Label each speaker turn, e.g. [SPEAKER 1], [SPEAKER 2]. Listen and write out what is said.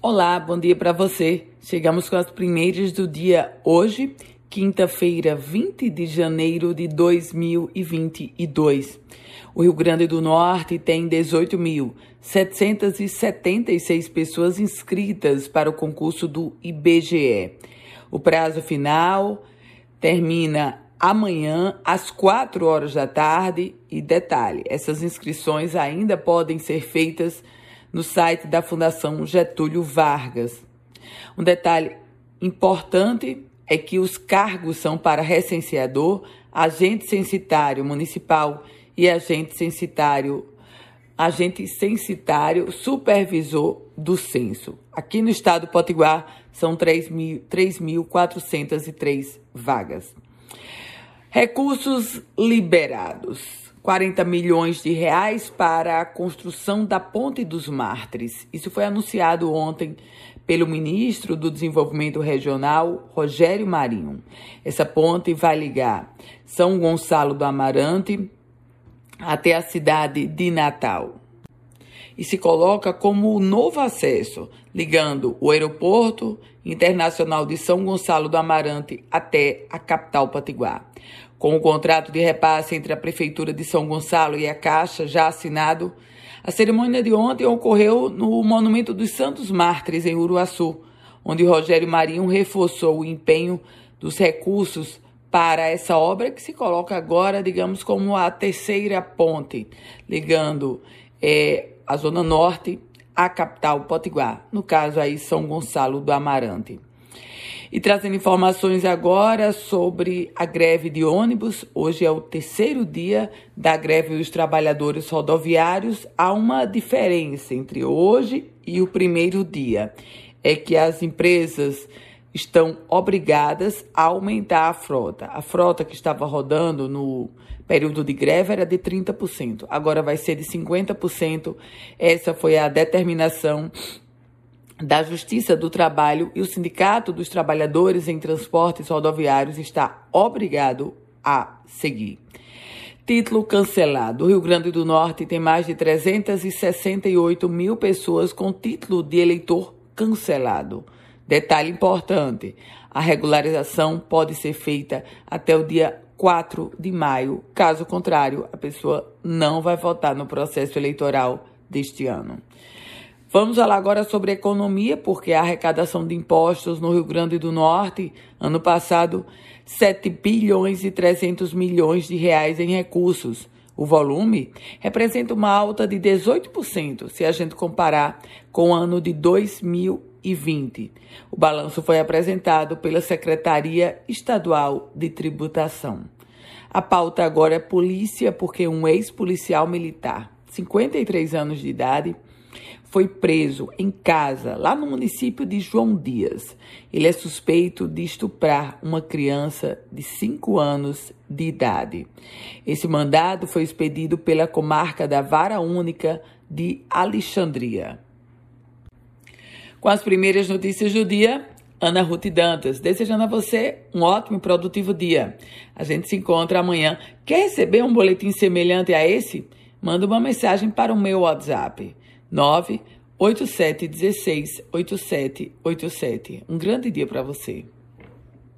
[SPEAKER 1] Olá, bom dia para você. Chegamos com as primeiras do dia hoje, quinta-feira, 20 de janeiro de 2022. O Rio Grande do Norte tem 18.776 pessoas inscritas para o concurso do IBGE. O prazo final termina amanhã às 4 horas da tarde e detalhe, essas inscrições ainda podem ser feitas no site da Fundação Getúlio Vargas. Um detalhe importante é que os cargos são para recenseador, agente censitário municipal e agente censitário agente censitário supervisor do censo. Aqui no estado do Potiguar são 3.403 vagas. Recursos liberados. 40 milhões de reais para a construção da Ponte dos Mártires. Isso foi anunciado ontem pelo ministro do Desenvolvimento Regional, Rogério Marinho. Essa ponte vai ligar São Gonçalo do Amarante até a cidade de Natal. E se coloca como o novo acesso, ligando o aeroporto internacional de São Gonçalo do Amarante até a capital Patiguar. Com o contrato de repasse entre a Prefeitura de São Gonçalo e a Caixa já assinado, a cerimônia de ontem ocorreu no Monumento dos Santos Mártires, em Uruaçu, onde Rogério Marinho reforçou o empenho dos recursos para essa obra que se coloca agora, digamos, como a terceira ponte, ligando é, a Zona Norte à capital Potiguar, no caso aí São Gonçalo do Amarante. E trazendo informações agora sobre a greve de ônibus. Hoje é o terceiro dia da greve dos trabalhadores rodoviários. Há uma diferença entre hoje e o primeiro dia. É que as empresas estão obrigadas a aumentar a frota. A frota que estava rodando no período de greve era de 30%, agora vai ser de 50%. Essa foi a determinação da Justiça do Trabalho e o Sindicato dos Trabalhadores em Transportes Rodoviários está obrigado a seguir. Título cancelado. O Rio Grande do Norte tem mais de 368 mil pessoas com título de eleitor cancelado. Detalhe importante: a regularização pode ser feita até o dia 4 de maio. Caso contrário, a pessoa não vai votar no processo eleitoral deste ano. Vamos falar agora sobre economia, porque a arrecadação de impostos no Rio Grande do Norte, ano passado, 7 bilhões e 300 milhões de reais em recursos. O volume representa uma alta de 18% se a gente comparar com o ano de 2020. O balanço foi apresentado pela Secretaria Estadual de Tributação. A pauta agora é polícia, porque um ex-policial militar, 53 anos de idade, foi preso em casa, lá no município de João Dias. Ele é suspeito de estuprar uma criança de 5 anos de idade. Esse mandado foi expedido pela comarca da Vara Única de Alexandria. Com as primeiras notícias do dia, Ana Ruth Dantas, desejando a você um ótimo e produtivo dia. A gente se encontra amanhã. Quer receber um boletim semelhante a esse? Manda uma mensagem para o meu WhatsApp 98716 8787. Um grande dia para você.